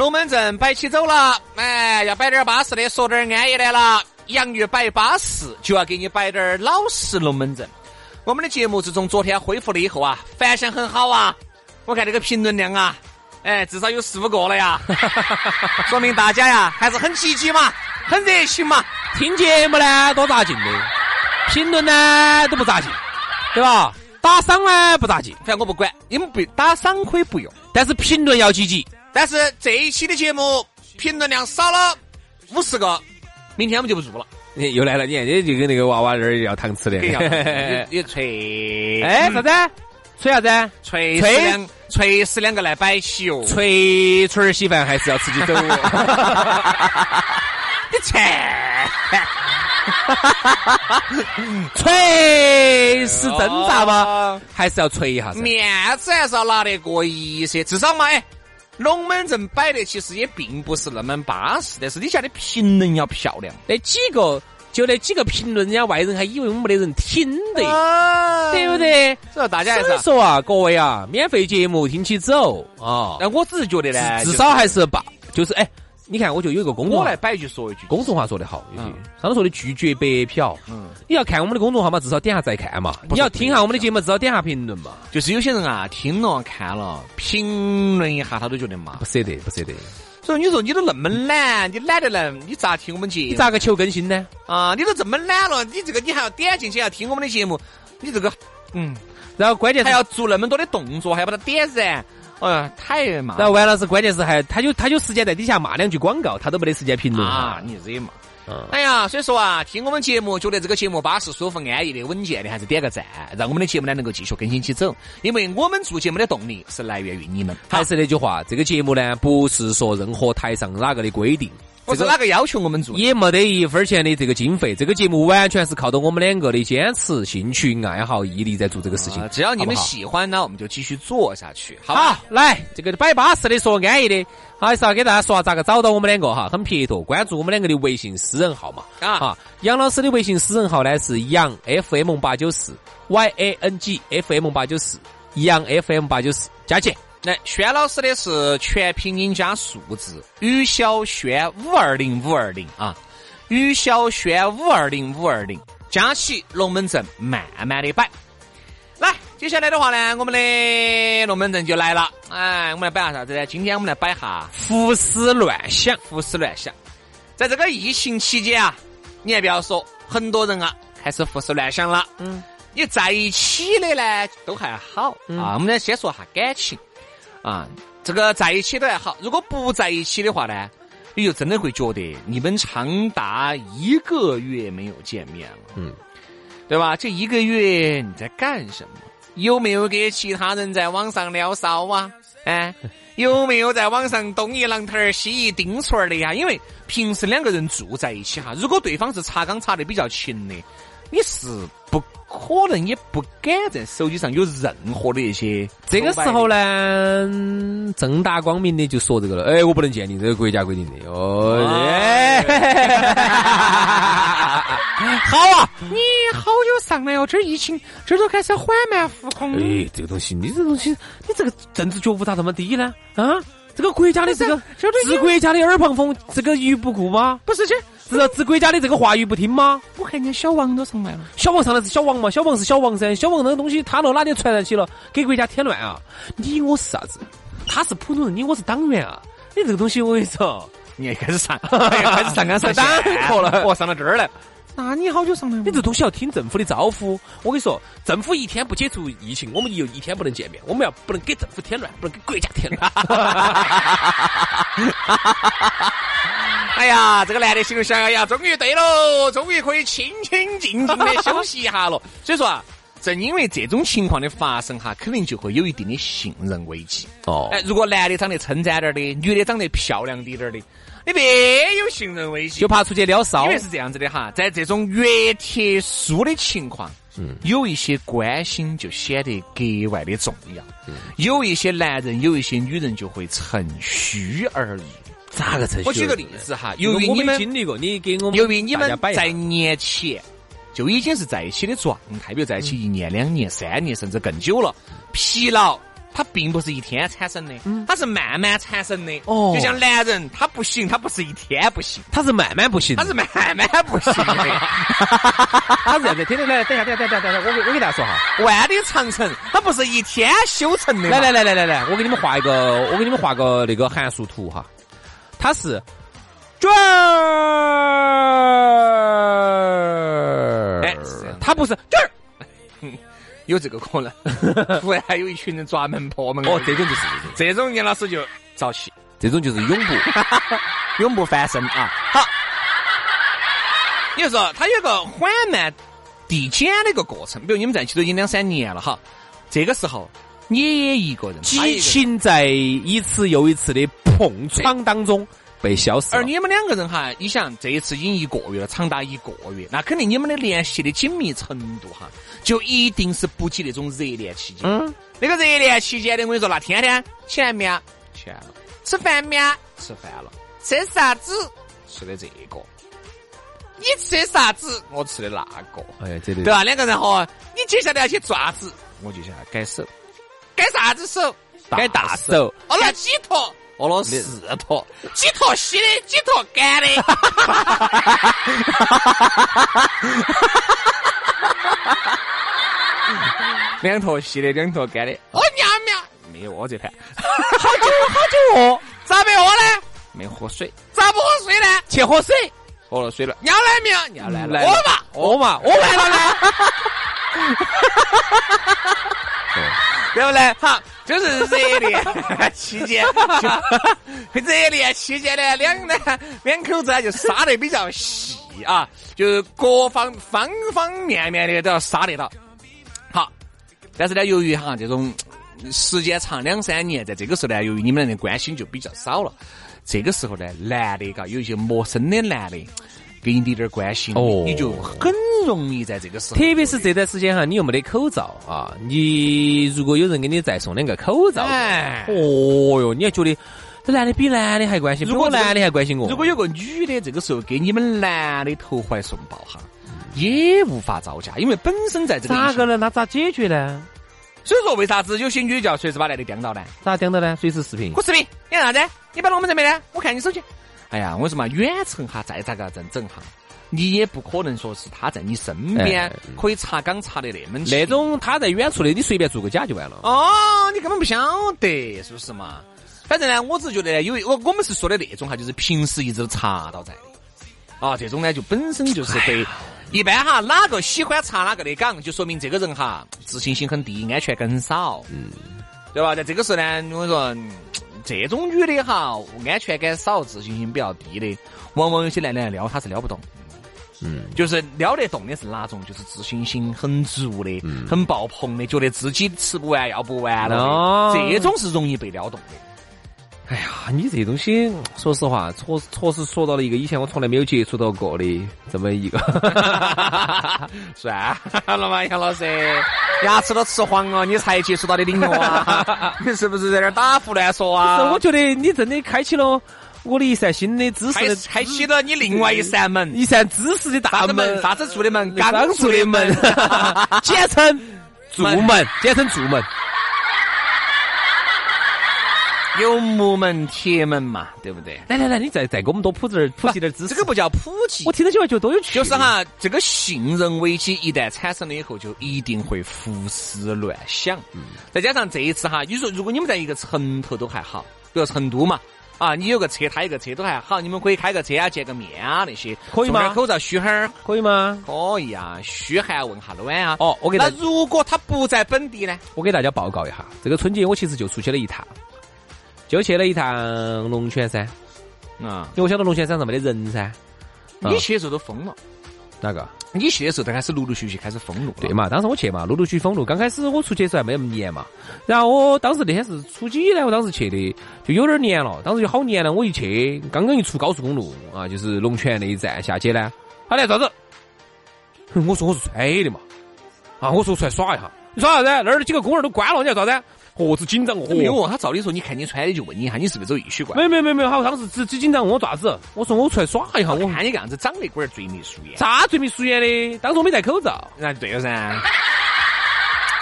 龙门阵摆起走了，哎，要摆点巴适的，说点安逸的了。洋芋摆巴适，就要给你摆点老实龙门阵。我们的节目自从昨天恢复了以后啊，反响很好啊。我看这个评论量啊，哎，至少有四五个了呀，说明大家呀还是很积极嘛，很热情嘛。听节目呢多扎劲的，评论呢都不扎劲，对吧？打赏呢不咋劲，反正我不管，你们不打赏可以不用，但是评论要积极。但是这一期的节目评论量少了五十个，明天我们就不做了。又来了，你看，这就跟那个娃娃那儿要糖吃的。你吹？哎，啥子？锤啥子？吹吹两吹死两个来摆起哦。吹吹儿稀饭还是要吃起走。你切！锤是挣扎吗？还是要锤一下？面子还是要拿得过一些，至少嘛，哎。龙门阵摆的其实也并不是那么巴适，但是底下的评论要漂亮。那几个就那几个评论，人家外人还以为我们没得人听的，对不对？所以大家还是说啊，各位啊，免费节目听起走啊。那我只是觉得呢，至少还是把，就是哎。你看，我就有一个公众号，我来摆一句说一句，公众号说的好，有句上头说的拒绝白嫖。嗯，你要看我们的公众号嘛，至少点下再看嘛。你要听下我们的节目，至少点下评论嘛。就是有些人啊，听了看了，评论一下，他都觉得嘛，不舍得，不舍得。所以你说你都那么懒，你懒得来，你咋听我们节目？你咋个求更新呢？啊，你都这么懒了，你这个你还要点进去要听我们的节目，你这个嗯，然后关键还要做那么多的动作，还要把它点燃。哎呀，太嘛！然后完了是关键是还，他就他有时间在底下骂两句广告，他都没得时间评论啊！你惹嘛？哎呀，所以说啊，听我们节目，觉得这个节目巴适、舒服、安逸的、稳健的，还是点个赞，让我们的节目呢能够继续更新起走。因为我们做节目的动力是来源于你们。还是那句话，这个节目呢，不是说任何台上哪个的规定。不是哪个要求我们做，也没得一分钱的这个经费。这个节目完全是靠着我们两个的坚持、兴趣、爱好、毅力在做这个事情。只要你们喜欢呢，我们就继续做下去。好，来这个摆巴适的说安逸的，还是要给大家说下咋个找到我们两个哈，很撇脱，关注我们两个的微信私人号嘛。啊，杨老师的微信私人号呢是杨 FM 八九四 Y A N G F M 八九四杨 FM 八九四加起。来，轩老师的是全拼音加数字，于小轩五二零五二零啊，于小轩五二零五二零，加起龙门阵慢慢的摆。来，接下来的话呢，我们的龙门阵就来了。哎，我们来摆下啥子呢？今天我们来摆下胡思乱想，胡思乱想。在这个疫情期间啊，你还不要说，很多人啊开始胡思乱想了。嗯，你在一起的呢都还好啊。我们先说下感情。啊，这个在一起都还好，如果不在一起的话呢，你就真的会觉得你们长达一个月没有见面了，嗯，对吧？这一个月你在干什么？有没有给其他人在网上聊骚啊？哎，有没有在网上东一榔头儿西一钉锤儿的呀？因为平时两个人住在一起哈，如果对方是查岗查的比较勤的，你是不。可能也不敢在手机上有任何的一些。这个时候呢，正大光明的就说这个了。哎，我不能鉴定，这个国家规定的。哦，好啊，你好久上来哦？这疫情这都开始缓慢复工。哎，这个东西，你这东西，你这个政治觉悟咋这么低呢？啊，这个国家的这个治国家的耳旁风，这个于不顾吗？不是这。是治国家的这个话语不听吗？我看见小王都上来了。小王上来是小王嘛？小王是小王噻。小王那个东西，他到哪里传染起了，给国家添乱啊！你我是啥子？他是普通人，你我是党员啊！你这个东西我跟你说，你也开始上，开始上纲上线课 了哦，上到这儿来。那你好久上来？你这东西要听政府的招呼。我跟你说，政府一天不解除疫情，我们又一天不能见面。我们要不能给政府添乱，不能给国家添乱。哎呀，这个男的心里想，哎呀，终于对喽，终于可以清清静静的休息一下了。所以说啊，正因为这种情况的发生哈，肯定就会有一定的信任危机。哦，哎，如果男的长得称赞点的，女的长得漂亮滴点儿的，你别有信任危机，就怕出去撩骚。因为是这样子的哈，在这种越特殊的情况，嗯，有一些关心就显得格外的重要。嗯，有一些男人，有一些女人就会趁虚而入。咋个趁虚？我举个例子哈，由于你们经历过，你给我们，由于你们在年前就已经是在一起的状态，比如在一起一年、两年、三年，甚至更久了，疲劳。它并不是一天产生的，它是慢慢产生的。哦，就像男人，他不行，他不是一天不行，他是慢慢不行，他是慢慢不行的。他是 这样子，听听来，等下，等下，等下，等下，我给我给大家说哈，万里长城，它不是一天修成的。来来来来来来，我给你们画一个，我给你们画个那个函数图哈，它是转，哎，它不是转。有这个可能，突然还有一群人抓门破门哦，这种就是这种，严老师就着气，这种就是永不 永不翻身啊！好，你就说他有个缓慢递减的一个过程，比如你们在一起都已经两三年了哈，这个时候你也一个人，激情在一次又一次的碰撞当中。被消失。而你们两个人哈，你想这一次已经一个月了，长达一个月，那肯定你们的联系的紧密程度哈，就一定是不及那种热恋期间。嗯，那个热恋期间的，我跟你说，那天天钱没有？钱了。吃饭没有？吃饭了。吃啥子？吃的这个。你吃的啥子？我吃的那个。哎呀，这对吧？两个人哈，你接下来要去做啥子？我接下来改手。改啥子手？改大手。哦，那几坨？饿了四坨，几坨稀的，几坨干的，两坨稀的，两坨干的。哦，尿没有？没有饿这盘。好久好久饿，咋没饿呢？没喝水。咋不喝水呢？去喝水。喝了水了。尿来没有？尿来了。饿嘛？饿嘛？饿完了呢？对不对？好，就是热恋 期间，热恋期间呢，两呢两口子就杀得比较细啊，就是各方方方面面的都要杀得到。好，但是呢，由于哈这种时间长两三年，在这个时候呢，由于你们的关心就比较少了，这个时候呢，男的嘎有一些陌生的男的。给你点点关心，哦，你就很容易在这个时候，特别是这段时间哈，你又没得口罩啊，你如果有人给你再送两个口罩，哎，哦哟，你还觉得这男的比男的还关心，如果男的还关心我，如果有个女的这个时候给你们男的投怀送抱哈，也无法招架，因为本身在这个咋个呢？那咋解决呢？所以说，为啥子有些女就要随时把男的盯到呢？咋盯到呢？随时视频，我视频，你干啥子？你摆到我们这边呢？我看你手机。哎呀，我说嘛，远程哈，再咋个整整哈，你也不可能说是他在你身边可以查岗查的那么那种他在远处的，你随便做个假就完了。哦，你根本不晓得，是不是嘛？反正呢，我只是觉得呢，有我我们是说的那种哈，就是平时一直都查到在的。啊，这种呢就本身就是对，一般哈，哪个喜欢查哪个的岗，就说明这个人哈自信心很低，安全感很少，嗯，对吧？在这个时候呢，我说。这种女的哈，安全感少，自信心比较低的，往往有些男的撩她是撩不动。嗯，就是撩得动的是哪种？就是自信心很足的，很爆棚的，觉得自己吃不完要不完了的，这种是容易被撩动的。哎呀，你这东西，说实话，确确实说到了一个以前我从来没有接触到过的这么一个，算了嘛，杨老师，牙齿都吃黄了，你才接触到的领域啊？你 是不是在那打胡乱说啊？是，我觉得你真的开启了我的一扇新的知识，开启了你另外一扇门，一扇知识的大门，啥子住的门？刚住的门，简称住门，简称住门。有木门、铁门嘛，对不对？来来来，你再再给我们多普点普及点知识。这个不叫普及，我听到起来觉得多有趣。就是哈，这个信任危机一旦产生了以后，就一定会胡思乱想。嗯。再加上这一次哈，你说如果你们在一个城头都还好，比如成都嘛，啊，你有个车，他有个车都还好，你们可以开个车啊，见个面啊那些，可以吗口罩嘘哈儿，可以吗？可以啊，嘘寒问下暖啊。哦，我给大那如果他不在本地呢？我给大家报告一下，这个春节我其实就出去了一趟，就去了一趟龙泉山。啊，因为我晓得龙泉山上没得人噻。你去的时候都封了，哪个？你去的时候都开始陆陆续续开始封路。对嘛？当时我去嘛，陆陆续续封路。刚开始我出去的时候还没那么严嘛。然后我当时那天是初几呢？我当时去的就有点黏了。当时就好黏了。我一去，刚刚一出高速公路啊，就是龙泉那一站下去呢，他来啥子？我说我是吹的嘛。啊，我说出来耍一下。你耍啥子？那儿几个公园都关了，你要啥子？何子紧张哦！没有问他，照理说你看你穿的就问你一下，你是不是走艺术馆？没有没有没有没有，好，当时只只紧张问我爪子。我说我出来耍一下，我看你个样子长得龟儿嘴眉鼠眼。啥嘴眉鼠眼的？当时我没戴口罩。那对了噻，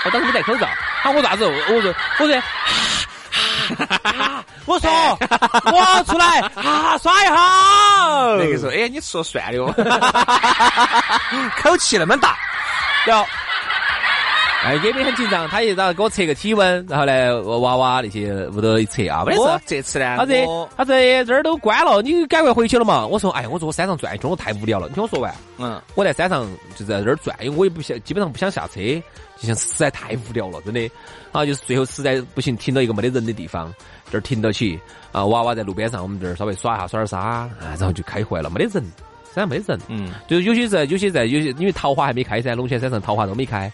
我当时没戴口罩。喊，我咋子？我说我说，我说我出来啊耍一下。那个时候，哎，你说算了哦，口气那么大，然后。哎，也没很紧张，他一然后给我测个体温，然后呢，娃娃那些屋头一测啊，没事。这次呢，他这他这这儿都关了，你赶快回去了嘛。我说，哎，我说我山上转一圈，我太无聊了。你听我说完，嗯，我在山上就在这儿转，因为我也不想，基本上不想下车，就像实在太无聊了，真的。啊就是最后实在不行，停到一个没得人的地方，这儿停到起啊，娃娃在路边上，我们这儿稍微耍一下耍点沙啊，然后就开回来了，没得人，山上没得人，嗯，就有些在有些在有些因为桃花还没开噻，龙泉山上桃花都没开。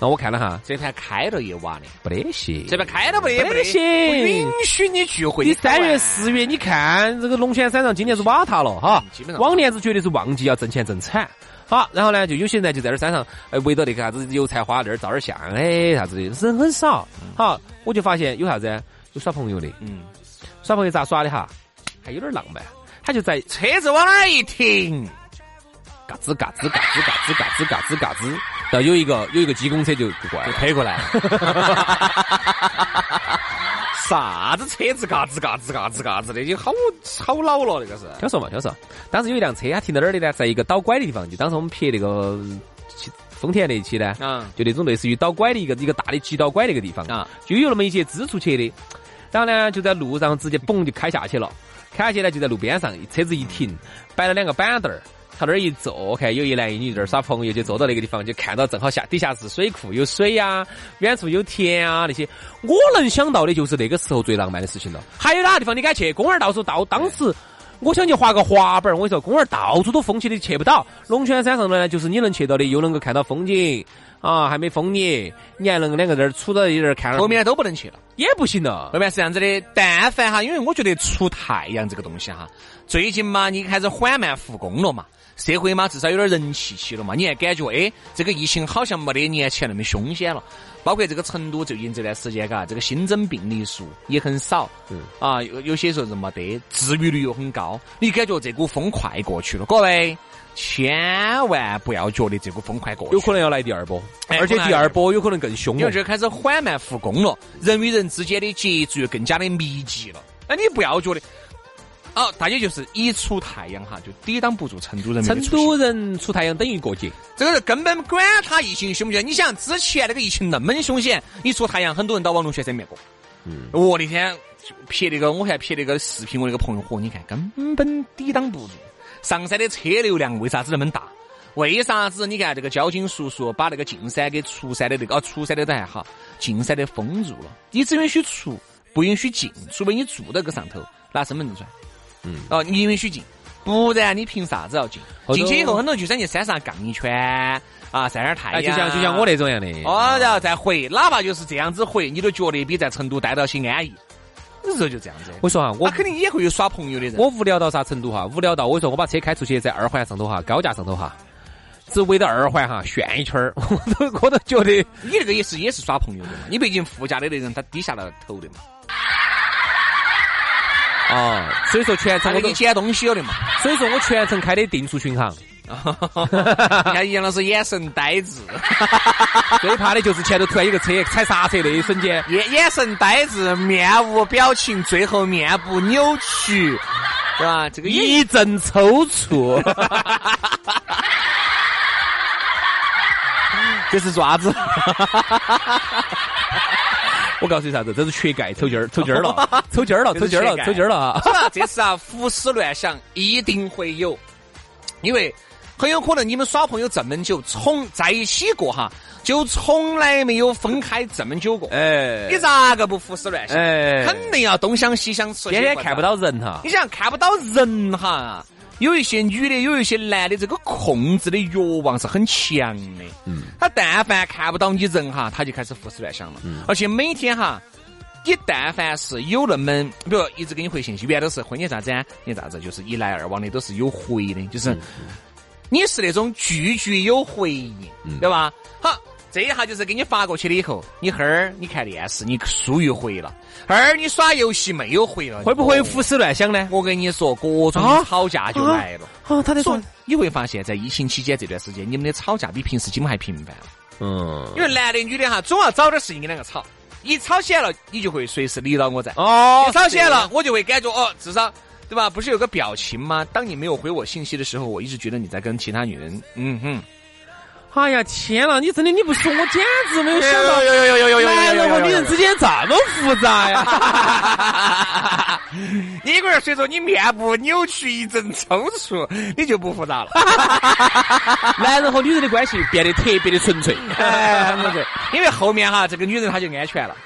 那我看了哈，这台开了一晚的，不得行。这边开了不得，不得行，不允许你聚会。你三月四月，你看这个龙泉山上今年是瓦塌了哈，基本上往年子绝对是旺季要挣钱挣惨。好，然后呢，就有些人就在这山上，哎，围着那个啥子油菜花那儿照点相，哎，啥子的，人很少。好，我就发现有啥子，有耍朋友的，嗯，耍朋友咋耍的哈？还有点浪漫，他就在车子往那儿一停，嘎吱嘎吱嘎吱嘎吱嘎吱嘎吱嘎吱。然后有一个有一个机公车就就过来，就推过来。啥子车子嘎吱嘎吱嘎吱嘎吱的，就好好老了那个是。听说嘛，听说。当时有一辆车，它停到哪儿的呢？在一个倒拐的地方。就当时我们拍那个丰田那一期呢，嗯，就那种类似于倒拐的一个一个大的急倒拐那个地方啊，就有那么一些支出去的。然后呢，就在路上直接嘣就开下去了。开下去呢，就在路边上，车子一停，摆了两个板凳儿。朝那儿一坐，看有一男一女在那儿耍朋友，就坐到那个地方，就看到正好下底下是水库，有水呀，远处有田啊那些。我能想到的就是那个时候最浪漫的事情了。还有哪个地方你敢去？公园到处到，当时我想去滑个滑板儿，我跟你说，公园到处都封起的，去不到。龙泉山上呢，就是你能去到的，又能够看到风景啊，还没封你，你还能两个在那儿杵到一点看。后面都不能去了，也不行了。后面是这样子的，但凡哈，因为我觉得出太阳这个东西哈，最近嘛，你开始缓慢复工了嘛。社会嘛，至少有点人气起了嘛，你还感觉哎，这个疫情好像没得年前那么凶险了。包括这个成都最近这段时间，嘎，这个新增病例数也很少，嗯，啊，有有些时候是没得，治愈率又很高，你感觉这股风快过去了？各位千万不要觉得这个风快过去，有可能要来第二波，而且第二波有可能更凶。因为这开始缓慢复工了，人与人之间的接触更加的密集了。那你不要觉得。哦，大家就是一出太阳哈，就抵挡不住成都人。成都人出太阳等于过节，这个是根本管他疫情凶不凶。你想之前那个疫情那么凶险，一出太阳，很多人到网络学生里面过。嗯，我的天拍那个，我还拍那个视频，我那个朋友嚯，你看根本抵挡不住。上山的车流量为啥子那么大？为啥子？你看这个交警叔叔把那个进山给出山的那个哦，出山的都还好，进山的封住了，你只允许出，不允许进，除非你住到个上头拿身份证出来。嗯，哦，你允许进，不然你凭啥子要进？进去以后，很多就想去山上杠一圈啊，晒点太阳，就像就像我那种样的。哦，然后再回，哪怕就是这样子回，你都觉得比在成都待到些安逸。有时候就这样子。我说哈，我肯定也会有耍朋友的人。我无聊到啥程度哈？无聊到我说我把车开出去，在二环上头哈，高架上头哈，只围着二环哈旋一圈儿，我都我都觉得你那个也是也是耍朋友的嘛？你毕竟副驾的那人他低下了头的嘛。啊，所以说全程我都捡东西了的嘛，所以说我全程开的定速巡航。你看杨老师眼神呆滞，最怕的就是前头突然有个车 踩刹车那一瞬间，眼眼神呆滞，面无表情，最后面部扭曲，是吧？这个一阵抽搐，这是爪子。我告诉你啥子，这是缺钙，抽筋儿，抽筋儿了，抽筋儿了，抽筋儿了，抽筋儿了？这次啊，胡思乱想一定会有，因为很有可能你们耍朋友这么久，从在一起过哈，就从来没有分开这么久过。哎，你咋个不胡思乱想？哎肯定要东想西想，吃天天看不。到人哈你。想看不到人哈，有一些女的，有一些男的，这个控制的欲望是很强的。嗯，他但凡看不到你人哈，他就开始胡思乱想了。嗯，而且每天哈，你但凡是有那么，比如一直给你回信息，原来都是婚你啥子啊？你啥子？就是一来二往的都是有回的，就是你是那种句句有回应，对吧？好。这一下就是给你发过去了以后，你哈儿你看电视，你疏于回了；哈儿你耍游戏没有回了，会不会胡思乱想呢？我跟你说，各种吵架就来了。啊，他在说你会发现在疫情期间这段时间，你们的吵架比平时基本还频繁。嗯，因为男的女的哈，总要找点事情跟两个吵。一吵起来了，你就会随时理到我在。哦一吵起来了，我就会感觉哦，至少对吧？不是有个表情吗？当你没有回我信息的时候，我一直觉得你在跟其他女人，嗯哼。哎呀，天呐，你真的你不说，我简直没有想到，有有有有有有男人和女人之间这么复杂呀！你一个人随着你面部扭曲一阵抽搐，你就不复杂了。男人和女人的关系变得特别的纯粹，因为后面哈，这个女人她就安全了，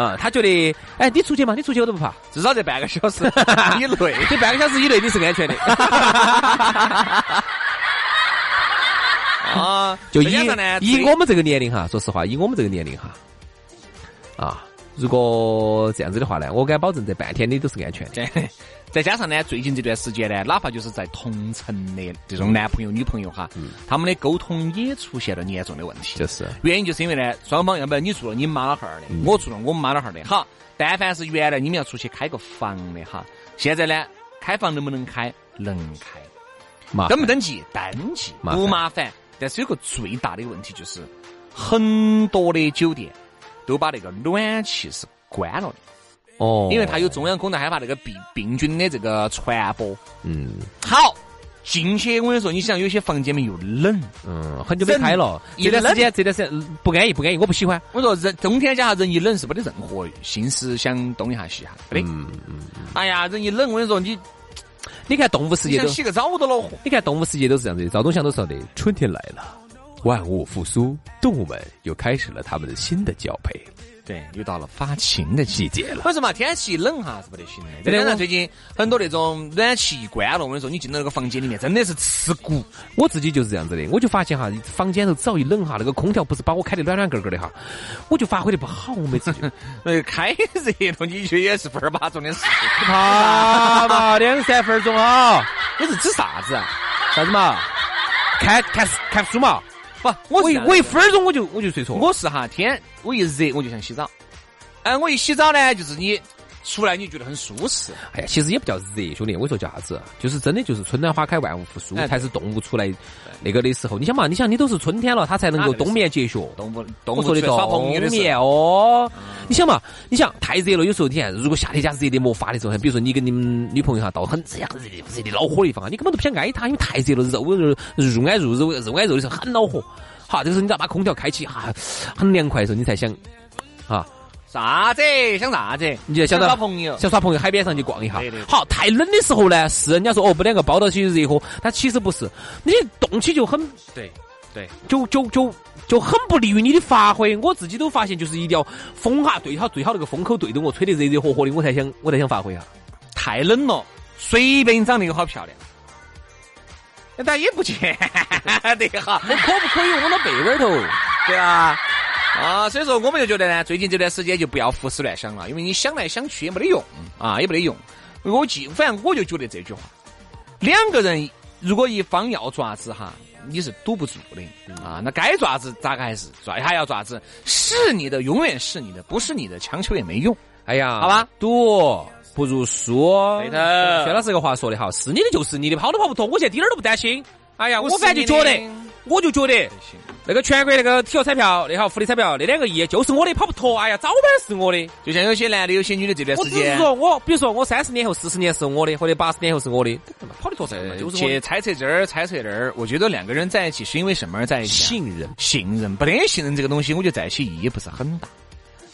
嗯，他觉得，哎，你出去嘛，你出去我都不怕，至少在半个小时 以内。这半个小时以内你是安全的。啊，就以以我们这个年龄哈，说实话，以我们这个年龄哈，啊，如果这样子的话呢，我敢保证这半天你都是安全的。再再加上呢，最近这段时间呢，哪怕就是在同城的这种男朋友、女朋友哈，他们的沟通也出现了严重的问题。就是原因就是因为呢，双方要不然你住了你妈老汉儿的，我住了我们妈老汉儿的。好，但凡是原来你们要出去开个房的哈，现在呢，开房能不能开？能开。麻登不登记？登记，不麻烦。但是有个最大的问题就是，很多的酒店都把那个暖气是关了的，哦，因为它有中央空调，害怕那个病病菌的这个传播。嗯好，进去我跟你说，你想有些房间里又冷，嗯很久没开了，这段时间这段时间嗯不安逸不安逸，我不喜欢。我说人冬天家下人一冷是没得任何心思想东一下西一下，没得。嗯嗯，哎呀，人一冷，我跟你说，你你看动物世界都，想洗个澡都恼火。你看动物世界都是这样子的，赵忠祥都说的，春天来了，万物复苏，动物们又开始了他们的新的交配对，又到了发情的季节。了。为什么天气冷哈是不得行的？再对的加上最近很多那种暖气一关了，我跟你说，你进到那个房间里面真的是刺骨。我自己就是这样子的，我就发现哈，房间头只要一冷哈，那个空调不是把我开的暖暖个个的哈，我就发挥的不好，我每次 就呃，开热了，你去也是分儿八钟的事。怕 嘛，两三分钟啊，你是指啥子啊？啥子嘛？看看看书嘛，不，我我一我一分钟我就我就睡着。我是哈天，我一热我就想洗澡。哎，我一洗澡呢，就是你出来你觉得很舒适。哎呀，其实也不叫热，兄弟，我说叫啥子？就是真的就是春暖花开，万物复苏，哎才是动物出来那个的时候。你想嘛，你想你都是春天了，它才能够冬眠结穴。动物动物说的冬眠哦，你想嘛，你想太热了，有时候你看，如果夏天家热的没法的时候，比如说你跟你们女朋友哈到很热很热的热的恼火的地方，你根本都不想挨她，因为太热了，肉肉入挨入肉肉挨肉的时候很恼火。好，这个时候你只要把空调开启，哈，很凉快的时候，你才想啊，啥子？想啥子？你就想到耍朋友。想耍朋友，海边上去逛一下对对对。好，太冷的时候呢，是人家说哦，不两个抱到起热火，但其实不是，你动起就很对对，就就就就很不利于你的发挥。我自己都发现，就是一定要风哈对好最好那个风口对着我，吹得热热和和的，我才想我才想发挥啊。太冷了，随便长得又好漂亮。但也不见 得哈，我可不可以窝到被窝头？对啊，啊，所以说我们就觉得呢，最近这段时间就不要胡思乱想了，因为你想来想去也没得用啊，也没得用。我记，反正我就觉得这句话，两个人如果一方要爪子哈，你是堵不住的啊。那该爪子咋个还是爪，还要爪子，是你的永远是你的，不是你的强求也没用。哎呀，好吧，赌不如输。对的薛老师这个话说的好，是你的就是你的，跑都跑不脱，我现在一点儿都不担心。哎呀，我反正就觉得我就觉得那个全国那个体育彩票，那好福利彩票，那两个亿就是我的，跑不脱。哎呀，早晚是我的。就像有些男的，有些女的这段我只是时间。说我，比如说我三十年后、四十年是我的，或者八十年后是我的，跑得脱噻，就是我去。猜测这儿，猜测那儿，我觉得两个人在一起是因为什么而在一起啊？信任，信任，不得信任这个东西，我觉得在一起意义不是很大。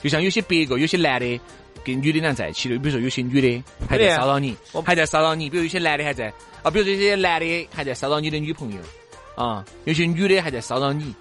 就像有些别个有些男的跟女的俩在一起的，比如说有些女的还在骚扰你，还在骚扰你，比如有些男的还在啊，比如这些男的还在骚扰你的女朋友啊，有些女的还在骚扰你，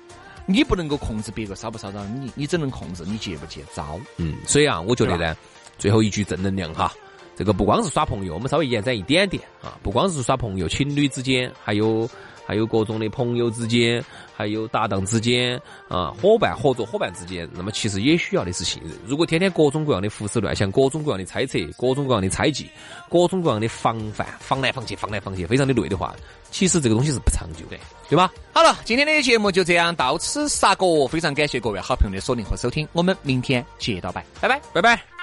你不能够控制别个骚不骚扰你，你只能控制你接不接招。嗯，所以啊，我觉得呢，最后一句正能量哈。这个不光是耍朋友，我们稍微延展一点点啊，不光是耍朋友，情侣之间，还有还有各种的朋友之间，还有搭档之间啊，伙伴合作伙伴之间，那么其实也需要的是信任。如果天天各种各样的胡思乱想，各种各样的猜测，各种各样的猜忌，各种各样的防范，防来防去，防来防去，非常的累的话，其实这个东西是不长久的，对吧？好了，今天的节目就这样到此杀过，非常感谢各位好朋友的锁定和收听，我们明天接着拜，拜拜，拜拜。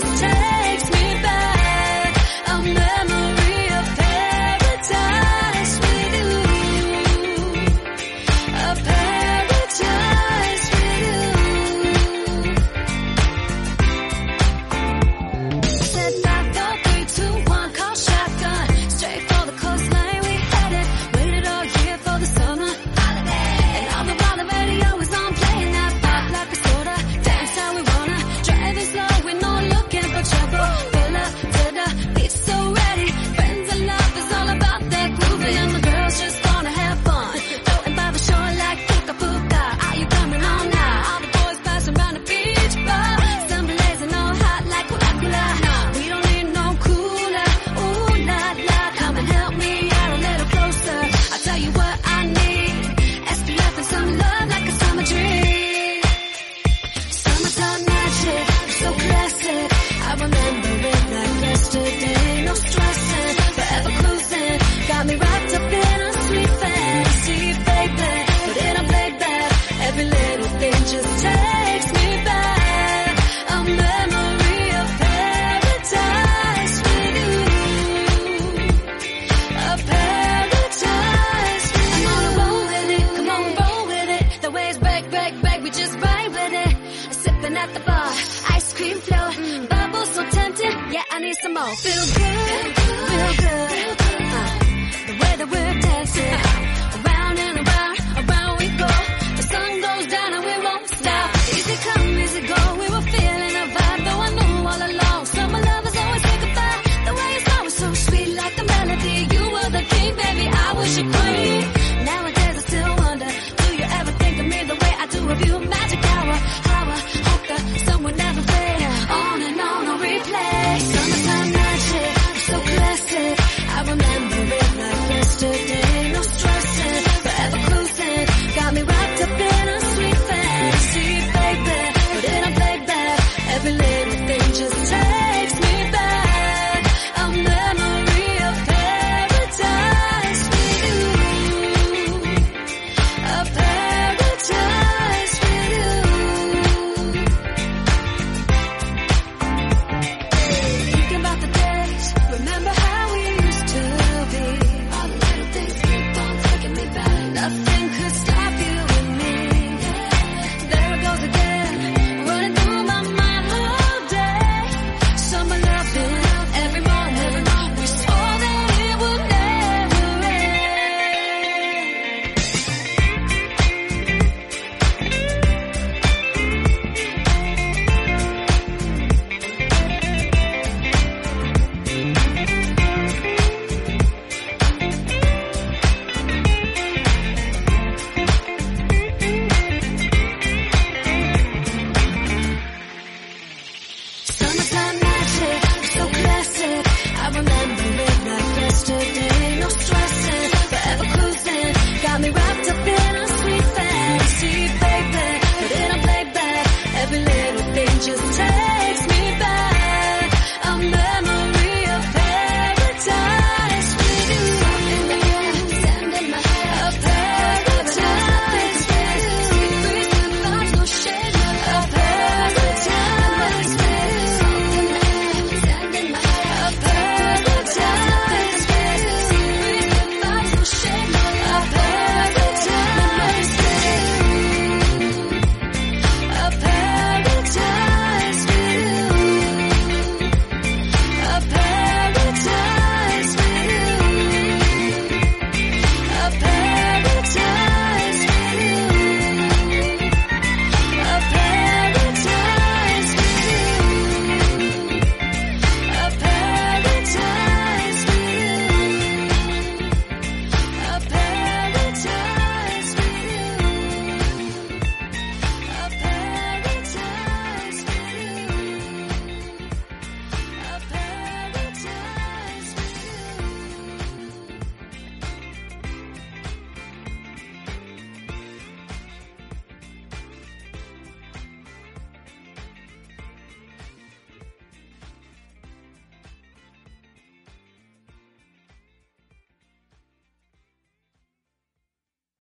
just tell